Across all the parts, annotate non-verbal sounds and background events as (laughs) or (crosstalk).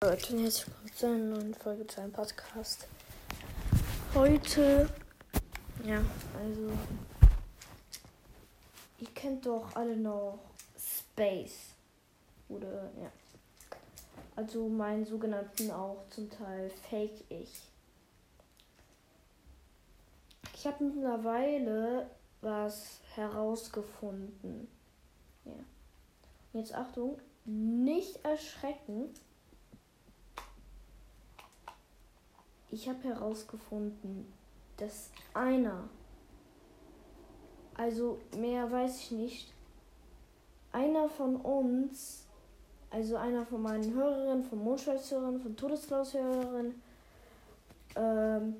Leute, und herzlich willkommen zu einer neuen Folge zu einem Podcast. Heute, ja, also, ihr kennt doch alle noch Space. Oder, ja. Also meinen sogenannten auch zum Teil Fake-Ich. Ich habe mittlerweile was herausgefunden. Ja. Jetzt Achtung, nicht erschrecken. Ich habe herausgefunden, dass einer, also mehr weiß ich nicht, einer von uns, also einer von meinen Hörerinnen, von Mondschweißhörerinnen, von Todesklaus-Hörerinnen, ähm,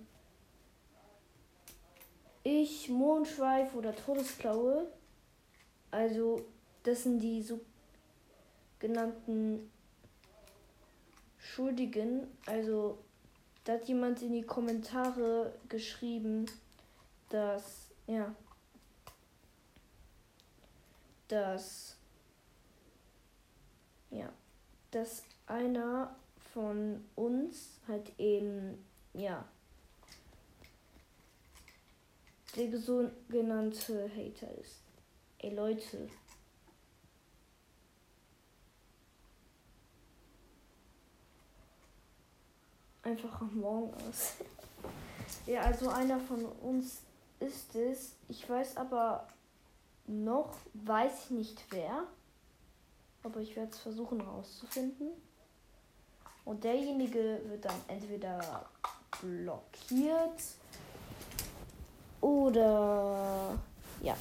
ich, Mondschweif oder Todesklaue, also das sind die sogenannten Schuldigen, also da hat jemand in die Kommentare geschrieben, dass, ja, dass, ja, dass einer von uns halt eben, ja, der sogenannte Hater ist. Ey Leute. Einfach am Morgen aus. (laughs) ja, also einer von uns ist es. Ich weiß aber noch, weiß ich nicht wer. Aber ich werde es versuchen herauszufinden. Und derjenige wird dann entweder blockiert oder ja.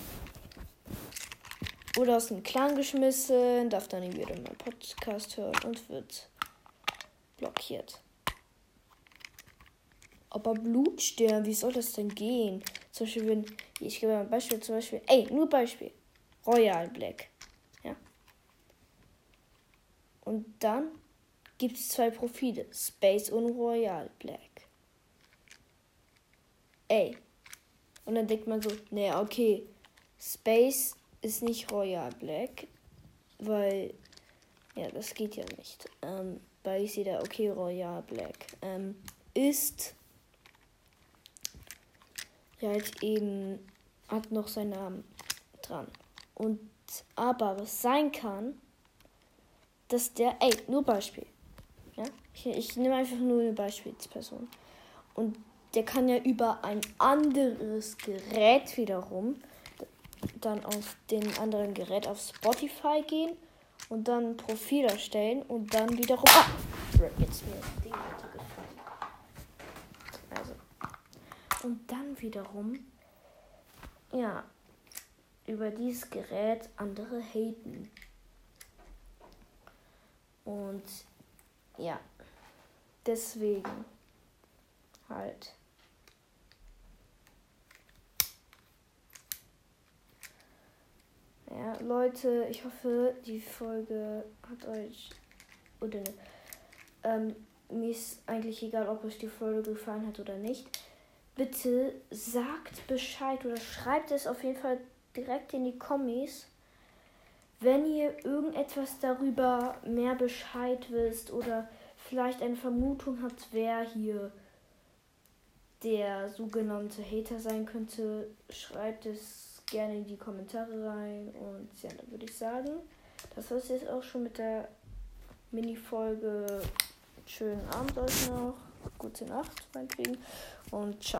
Oder aus dem Clan geschmissen, darf dann nie wieder meinen Podcast hören und wird blockiert. Aber Blutstern, wie soll das denn gehen? Zum Beispiel, wenn, ich gebe mal ein Beispiel, zum Beispiel, ey, nur Beispiel. Royal Black. Ja. Und dann gibt es zwei Profile. Space und Royal Black. Ey. Und dann denkt man so, naja, okay, Space ist nicht Royal Black, weil, ja, das geht ja nicht. Ähm, weil ich sehe da, okay, Royal Black ähm, ist ja halt eben hat noch seinen Namen dran. Und aber was sein kann, dass der, ey, nur Beispiel. Ja? Ich, ich nehme einfach nur eine Beispielsperson. Und der kann ja über ein anderes Gerät wiederum dann auf den anderen Gerät auf Spotify gehen und dann ein Profil erstellen und dann wiederum. Ah! Jetzt mir Ding runtergefallen. Also. Und dann wiederum. Ja. Über dieses Gerät andere haten. Und ja. Deswegen halt. Ja, Leute, ich hoffe, die Folge hat euch. Oder ähm, mir ist eigentlich egal, ob euch die Folge gefallen hat oder nicht. Bitte sagt Bescheid oder schreibt es auf jeden Fall direkt in die Kommis, wenn ihr irgendetwas darüber mehr Bescheid wisst oder vielleicht eine Vermutung habt, wer hier der sogenannte Hater sein könnte, schreibt es gerne in die Kommentare rein. Und ja, dann würde ich sagen, das war es jetzt auch schon mit der Mini-Folge. Schönen Abend euch noch. Gute Nacht, meinetwegen. Und ciao.